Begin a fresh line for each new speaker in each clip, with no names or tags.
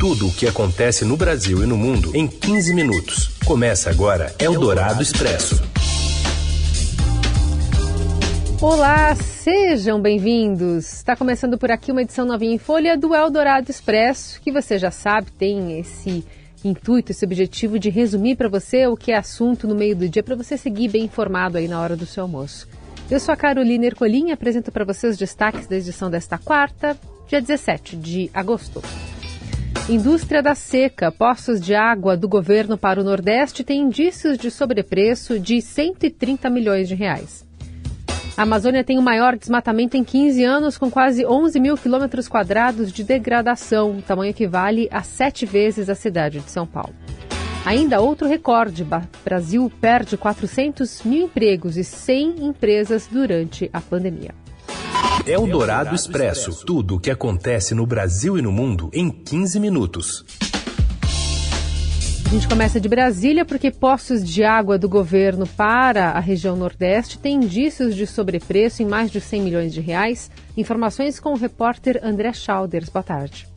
Tudo o que acontece no Brasil e no mundo em 15 minutos. Começa agora Eldorado Expresso.
Olá, sejam bem-vindos. Está começando por aqui uma edição novinha em folha do Eldorado Expresso, que você já sabe tem esse intuito, esse objetivo de resumir para você o que é assunto no meio do dia, para você seguir bem informado aí na hora do seu almoço. Eu sou a Carolina Ercolim e apresento para você os destaques da edição desta quarta, dia 17 de agosto. Indústria da seca, poços de água do governo para o Nordeste têm indícios de sobrepreço de 130 milhões de reais. A Amazônia tem o maior desmatamento em 15 anos, com quase 11 mil quilômetros quadrados de degradação, tamanho equivale a sete vezes a cidade de São Paulo. Ainda outro recorde: Brasil perde 400 mil empregos e 100 empresas durante a pandemia.
É o Dourado Expresso. Tudo o que acontece no Brasil e no mundo em 15 minutos.
A gente começa de Brasília porque postos de água do governo para a região Nordeste têm indícios de sobrepreço em mais de 100 milhões de reais. Informações com o repórter André Schauders. Boa tarde.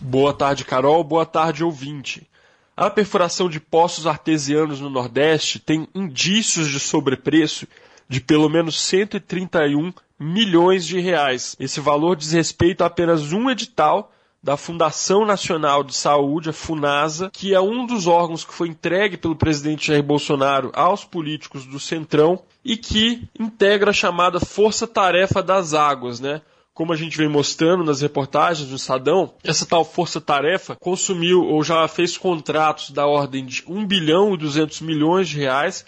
Boa tarde, Carol. Boa tarde, ouvinte. A perfuração de poços artesianos no Nordeste tem indícios de sobrepreço de pelo menos 131 milhões de reais. Esse valor diz respeito a apenas um edital da Fundação Nacional de Saúde, a FUNASA, que é um dos órgãos que foi entregue pelo presidente Jair Bolsonaro aos políticos do Centrão e que integra a chamada Força Tarefa das Águas, né? Como a gente vem mostrando nas reportagens do Estadão, essa tal força-tarefa consumiu ou já fez contratos da ordem de 1 bilhão e 200 milhões de reais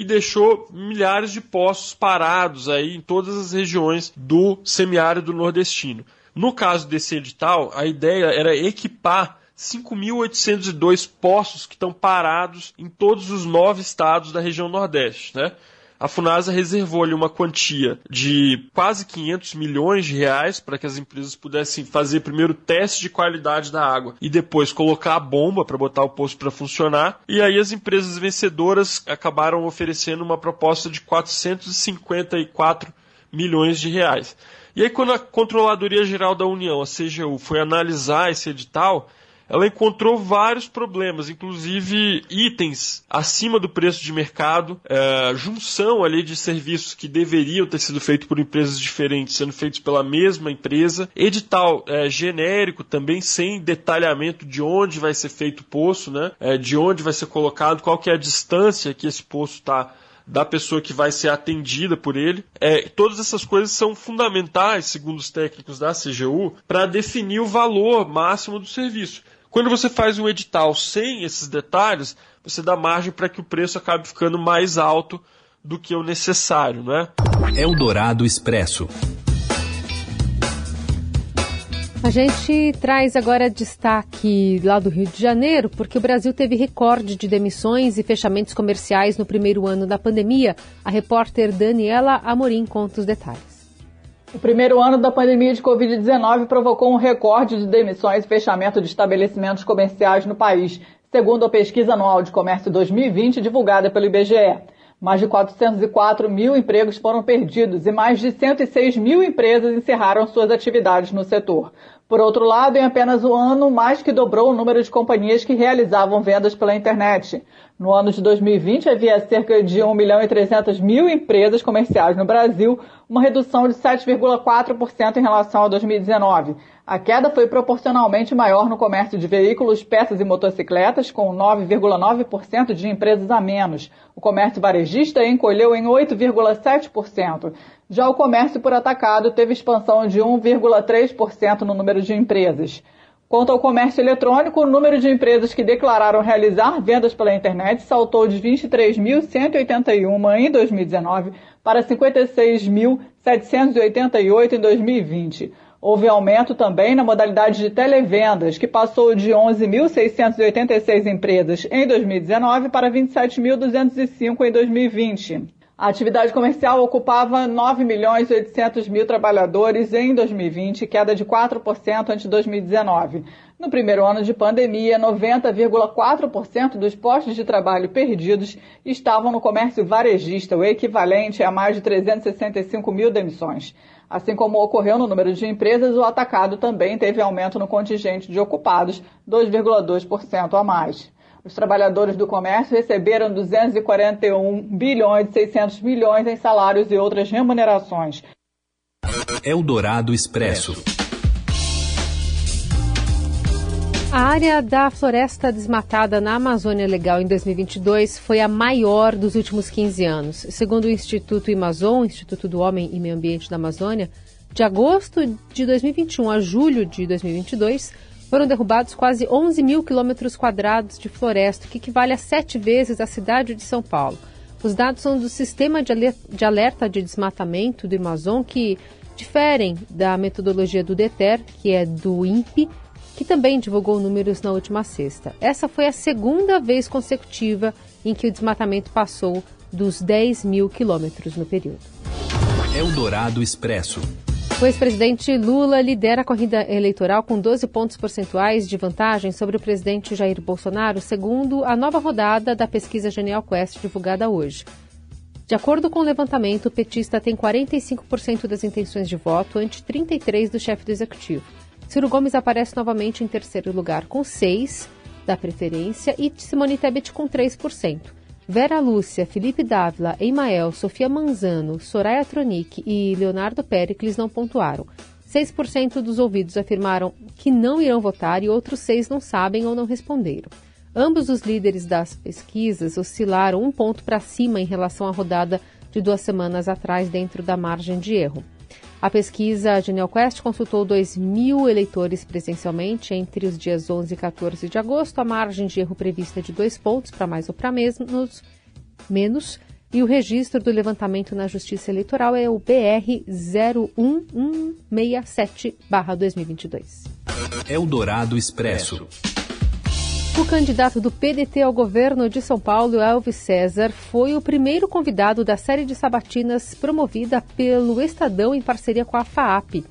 e deixou milhares de poços parados aí em todas as regiões do semiárido nordestino. No caso desse edital, a ideia era equipar 5.802 poços que estão parados em todos os nove estados da região Nordeste, né? A Funasa reservou-lhe uma quantia de quase 500 milhões de reais para que as empresas pudessem fazer primeiro teste de qualidade da água e depois colocar a bomba para botar o poço para funcionar. E aí as empresas vencedoras acabaram oferecendo uma proposta de 454 milhões de reais. E aí quando a Controladoria Geral da União, a CGU, foi analisar esse edital, ela encontrou vários problemas, inclusive itens acima do preço de mercado, é, junção ali de serviços que deveriam ter sido feitos por empresas diferentes, sendo feitos pela mesma empresa, edital é, genérico também sem detalhamento de onde vai ser feito o poço, né? É, de onde vai ser colocado, qual que é a distância que esse poço está da pessoa que vai ser atendida por ele. É, todas essas coisas são fundamentais, segundo os técnicos da CGU, para definir o valor máximo do serviço. Quando você faz um edital sem esses detalhes, você dá margem para que o preço acabe ficando mais alto do que o necessário, não é?
Eldorado Expresso.
A gente traz agora destaque lá do Rio de Janeiro, porque o Brasil teve recorde de demissões e fechamentos comerciais no primeiro ano da pandemia. A repórter Daniela Amorim conta os detalhes.
O primeiro ano da pandemia de Covid-19 provocou um recorde de demissões e fechamento de estabelecimentos comerciais no país, segundo a pesquisa anual de comércio 2020 divulgada pelo IBGE. Mais de 404 mil empregos foram perdidos e mais de 106 mil empresas encerraram suas atividades no setor. Por outro lado, em apenas um ano, mais que dobrou o número de companhias que realizavam vendas pela internet. No ano de 2020, havia cerca de 1 milhão e 300 mil empresas comerciais no Brasil, uma redução de 7,4% em relação a 2019. A queda foi proporcionalmente maior no comércio de veículos, peças e motocicletas, com 9,9% de empresas a menos. O comércio varejista encolheu em 8,7%. Já o comércio por atacado teve expansão de 1,3% no número de empresas. Quanto ao comércio eletrônico, o número de empresas que declararam realizar vendas pela internet saltou de 23.181 em 2019 para 56.788 em 2020. Houve aumento também na modalidade de televendas, que passou de 11.686 empresas em 2019 para 27.205 em 2020. A atividade comercial ocupava 9 milhões e 800 mil trabalhadores em 2020, queda de 4% ante 2019. No primeiro ano de pandemia, 90,4% dos postos de trabalho perdidos estavam no comércio varejista, o equivalente a mais de 365 mil demissões. Assim como ocorreu no número de empresas, o atacado também teve aumento no contingente de ocupados, 2,2% a mais. Os trabalhadores do comércio receberam 241 bilhões e 600 milhões em salários e outras remunerações.
Eldorado Expresso.
A área da floresta desmatada na Amazônia Legal em 2022 foi a maior dos últimos 15 anos. Segundo o Instituto Amazon, Instituto do Homem e Meio Ambiente da Amazônia, de agosto de 2021 a julho de 2022, foram derrubados quase 11 mil quilômetros quadrados de floresta, que equivale a sete vezes a cidade de São Paulo. Os dados são do Sistema de Alerta de Desmatamento do Amazon, que diferem da metodologia do DETER, que é do INPE, que também divulgou números na última sexta. Essa foi a segunda vez consecutiva em que o desmatamento passou dos 10 mil quilômetros no período.
Eldorado Expresso.
O ex-presidente Lula lidera a corrida eleitoral com 12 pontos percentuais de vantagem sobre o presidente Jair Bolsonaro, segundo a nova rodada da pesquisa Genial Quest divulgada hoje. De acordo com o levantamento, o petista tem 45% das intenções de voto ante 33% do chefe do executivo. Ciro Gomes aparece novamente em terceiro lugar com 6% da preferência e Simone Tebet com 3%. Vera Lúcia, Felipe Dávila, Emael, Sofia Manzano, Soraya Tronic e Leonardo Pericles não pontuaram. 6% dos ouvidos afirmaram que não irão votar e outros 6 não sabem ou não responderam. Ambos os líderes das pesquisas oscilaram um ponto para cima em relação à rodada de duas semanas atrás, dentro da margem de erro. A pesquisa GenialQuest consultou 2 mil eleitores presencialmente entre os dias 11 e 14 de agosto. A margem de erro prevista é de dois pontos, para mais ou para menos, menos. E o registro do levantamento na Justiça Eleitoral é o BR 01167-2022.
Eldorado Expresso.
O candidato do PDT ao governo de São Paulo, Elvis César, foi o primeiro convidado da série de sabatinas promovida pelo Estadão em parceria com a FAAP.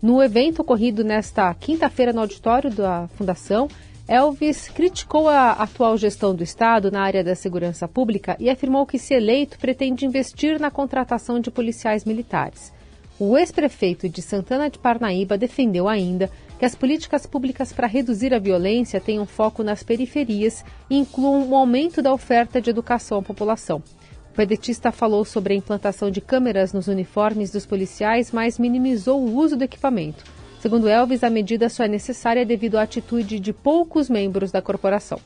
No evento ocorrido nesta quinta-feira no auditório da Fundação, Elvis criticou a atual gestão do Estado na área da segurança pública e afirmou que, se eleito, pretende investir na contratação de policiais militares. O ex-prefeito de Santana de Parnaíba defendeu ainda que as políticas públicas para reduzir a violência tenham foco nas periferias e incluam o aumento da oferta de educação à população. O pedetista falou sobre a implantação de câmeras nos uniformes dos policiais, mas minimizou o uso do equipamento. Segundo Elvis, a medida só é necessária devido à atitude de poucos membros da corporação.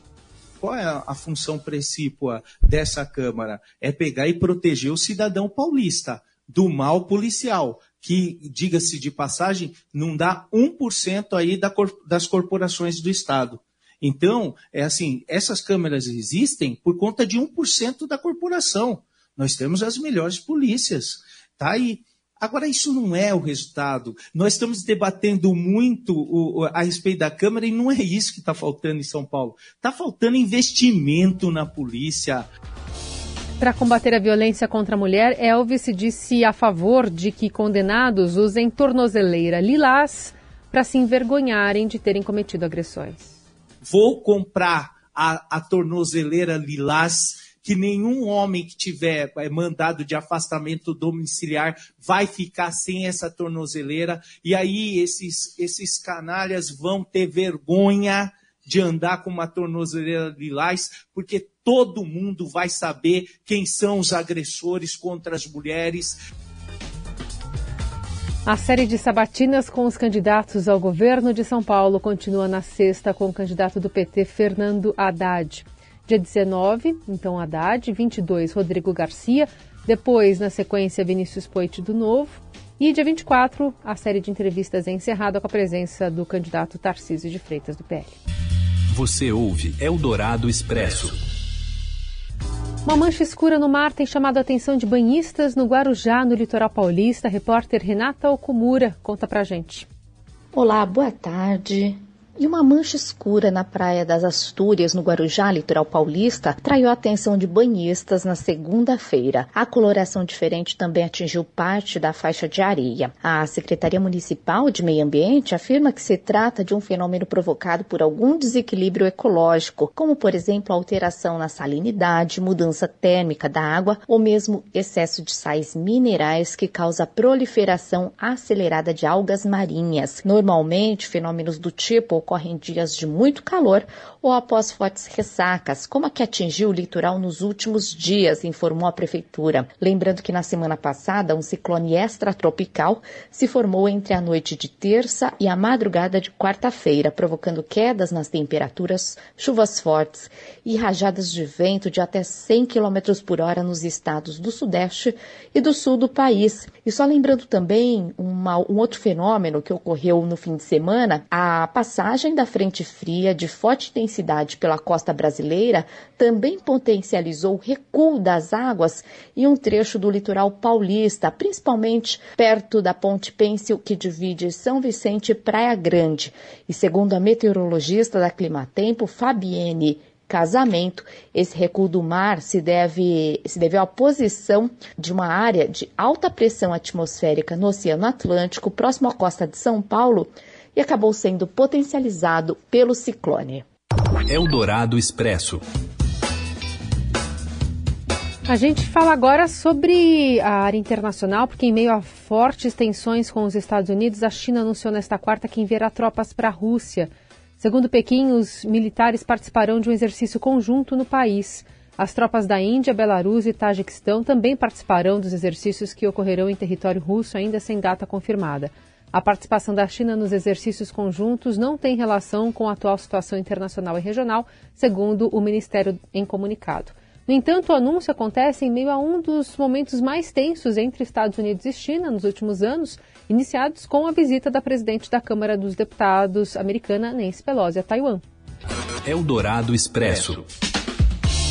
Qual é a função precípua dessa Câmara? É pegar e proteger o cidadão paulista do mal policial que, diga-se de passagem, não dá 1% aí da, das corporações do Estado. Então, é assim, essas câmeras existem por conta de 1% da corporação. Nós temos as melhores polícias. Tá aí. Agora, isso não é o resultado. Nós estamos debatendo muito o, a respeito da Câmara e não é isso que está faltando em São Paulo. Está faltando investimento na polícia.
Para combater a violência contra a mulher, Elvis disse a favor de que condenados usem tornozeleira lilás para se envergonharem de terem cometido agressões.
Vou comprar a, a tornozeleira lilás que nenhum homem que tiver é, mandado de afastamento domiciliar vai ficar sem essa tornozeleira. E aí esses, esses canalhas vão ter vergonha de andar com uma tornozeleira lilás, porque todo mundo vai saber quem são os agressores contra as mulheres.
A série de sabatinas com os candidatos ao governo de São Paulo continua na sexta com o candidato do PT, Fernando Haddad. Dia 19, então Haddad, 22, Rodrigo Garcia, depois, na sequência, Vinícius Poit do Novo. E dia 24, a série de entrevistas é encerrada com a presença do candidato Tarcísio de Freitas do PL.
Você ouve Eldorado Expresso.
Uma mancha escura no mar tem chamado a atenção de banhistas no Guarujá, no litoral paulista. A repórter Renata Okumura conta pra gente.
Olá, boa tarde. E uma mancha escura na praia das Astúrias, no Guarujá, litoral paulista, atraiu a atenção de banhistas na segunda-feira. A coloração diferente também atingiu parte da faixa de areia. A Secretaria Municipal de Meio Ambiente afirma que se trata de um fenômeno provocado por algum desequilíbrio ecológico, como, por exemplo, alteração na salinidade, mudança térmica da água ou mesmo excesso de sais minerais que causa a proliferação acelerada de algas marinhas. Normalmente, fenômenos do tipo ocorrem em dias de muito calor ou após fortes ressacas, como a que atingiu o litoral nos últimos dias, informou a prefeitura. Lembrando que na semana passada, um ciclone extratropical se formou entre a noite de terça e a madrugada de quarta-feira, provocando quedas nas temperaturas, chuvas fortes e rajadas de vento de até 100 km por hora nos estados do sudeste e do sul do país. E só lembrando também uma, um outro fenômeno que ocorreu no fim de semana, a passagem da frente fria de forte intensidade pela costa brasileira também potencializou o recuo das águas em um trecho do litoral paulista, principalmente perto da ponte Pêncil que divide São Vicente e Praia Grande. E segundo a meteorologista da Climatempo, Fabienne casamento. Esse recuo do mar se deve, se deve à posição de uma área de alta pressão atmosférica no Oceano Atlântico, próximo à costa de São Paulo, e acabou sendo potencializado pelo ciclone.
Eldorado Expresso.
A gente fala agora sobre a área internacional, porque em meio a fortes tensões com os Estados Unidos, a China anunciou nesta quarta que enviará tropas para a Rússia. Segundo Pequim, os militares participarão de um exercício conjunto no país. As tropas da Índia, Belarus e Tajiquistão também participarão dos exercícios que ocorrerão em território russo, ainda sem data confirmada. A participação da China nos exercícios conjuntos não tem relação com a atual situação internacional e regional, segundo o Ministério em comunicado. No entanto, o anúncio acontece em meio a um dos momentos mais tensos entre Estados Unidos e China nos últimos anos, iniciados com a visita da presidente da Câmara dos Deputados americana, Nancy Pelosi, a Taiwan.
Eldorado Expresso.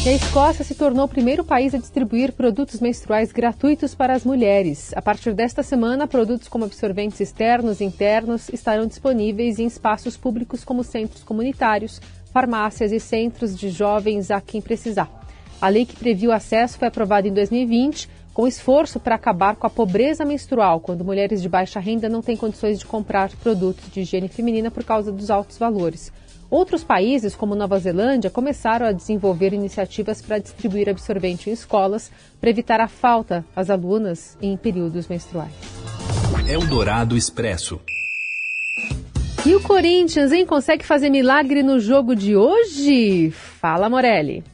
E a Escócia se tornou o primeiro país a distribuir produtos menstruais gratuitos para as mulheres. A partir desta semana, produtos como absorventes externos e internos estarão disponíveis em espaços públicos como centros comunitários, farmácias e centros de jovens a quem precisar. A lei que previu o acesso foi aprovada em 2020, com esforço para acabar com a pobreza menstrual, quando mulheres de baixa renda não têm condições de comprar produtos de higiene feminina por causa dos altos valores. Outros países, como Nova Zelândia, começaram a desenvolver iniciativas para distribuir absorvente em escolas para evitar a falta às alunas em períodos menstruais.
Eldorado Expresso.
E o Corinthians, hein? Consegue fazer milagre no jogo de hoje? Fala, Morelli.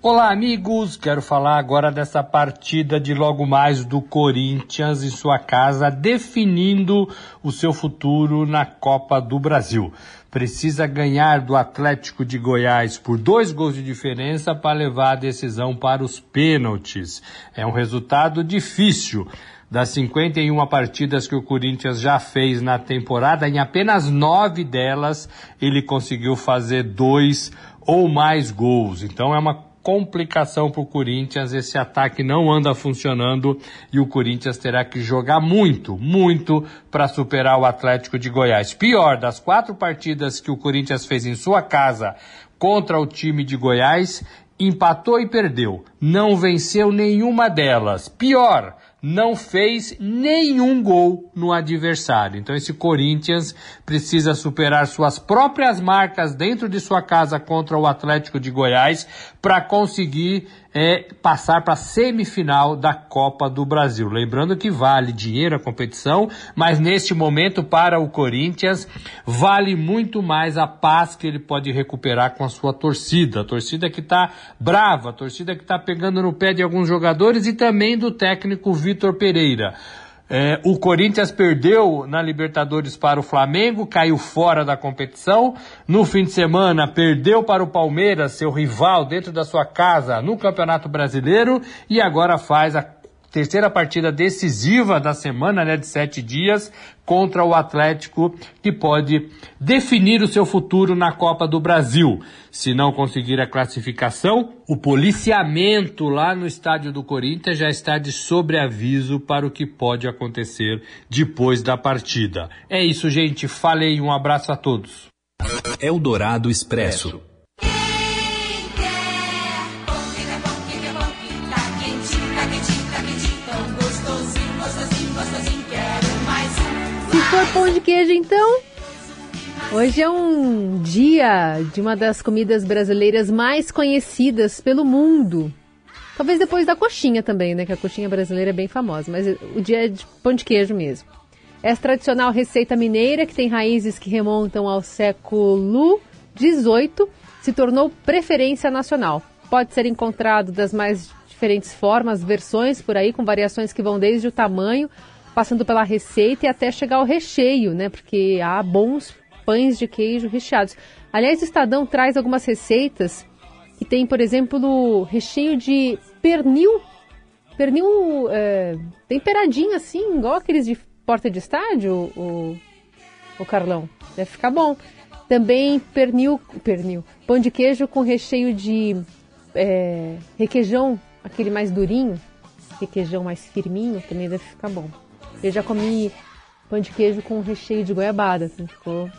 Olá, amigos! Quero falar agora dessa partida de logo mais do Corinthians em sua casa, definindo o seu futuro na Copa do Brasil. Precisa ganhar do Atlético de Goiás por dois gols de diferença para levar a decisão para os pênaltis. É um resultado difícil. Das 51 partidas que o Corinthians já fez na temporada, em apenas nove delas ele conseguiu fazer dois ou mais gols. Então é uma complicação para o Corinthians. Esse ataque não anda funcionando e o Corinthians terá que jogar muito, muito para superar o Atlético de Goiás. Pior, das quatro partidas que o Corinthians fez em sua casa contra o time de Goiás, empatou e perdeu. Não venceu nenhuma delas. Pior, não fez nenhum gol no adversário. Então esse Corinthians precisa superar suas próprias marcas dentro de sua casa contra o Atlético de Goiás para conseguir é, passar para a semifinal da Copa do Brasil. Lembrando que vale dinheiro a competição, mas neste momento para o Corinthians vale muito mais a paz que ele pode recuperar com a sua torcida. A torcida que está brava, a torcida que está pegando no pé de alguns jogadores e também do técnico Vitor Pereira. É, o Corinthians perdeu na Libertadores para o Flamengo, caiu fora da competição. No fim de semana, perdeu para o Palmeiras, seu rival, dentro da sua casa no Campeonato Brasileiro. E agora faz a terceira partida decisiva da semana, né, de sete dias, contra o Atlético, que pode definir o seu futuro na Copa do Brasil. Se não conseguir a classificação, o policiamento lá no estádio do Corinthians já está de sobreaviso para o que pode acontecer depois da partida. É isso, gente. Falei. Um abraço a todos.
Eldorado Expresso.
Pão de queijo, então. Hoje é um dia de uma das comidas brasileiras mais conhecidas pelo mundo. Talvez depois da coxinha também, né? Que a coxinha brasileira é bem famosa, mas o dia é de pão de queijo mesmo. Essa tradicional receita mineira, que tem raízes que remontam ao século XVIII, se tornou preferência nacional. Pode ser encontrado das mais diferentes formas, versões por aí, com variações que vão desde o tamanho, passando pela receita e até chegar ao recheio, né? Porque há bons pães de queijo recheados. Aliás, o Estadão traz algumas receitas que tem, por exemplo, recheio de pernil. Pernil é, temperadinho assim, igual aqueles de porta de estádio, o, o Carlão. Deve ficar bom. Também pernil, pernil, pão de queijo com recheio de é, requeijão, aquele mais durinho, requeijão mais firminho, também deve ficar bom. Eu já comi pão de queijo com recheio de goiabada, assim, ficou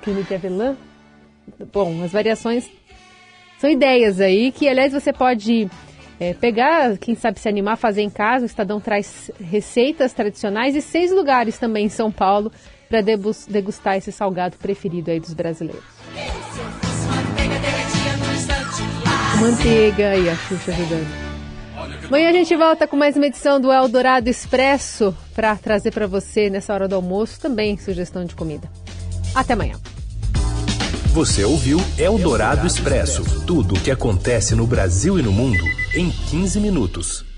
creme de avelã. Bom, as variações são ideias aí que, aliás, você pode é, pegar, quem sabe se animar, fazer em casa. O Estadão traz receitas tradicionais e seis lugares também em São Paulo para degustar esse salgado preferido aí dos brasileiros. Manteiga e a Xuxa ajudando. Amanhã a gente volta com mais uma edição do Eldorado Expresso para trazer para você nessa hora do almoço também sugestão de comida. Até amanhã.
Você ouviu Eldorado Expresso tudo o que acontece no Brasil e no mundo em 15 minutos.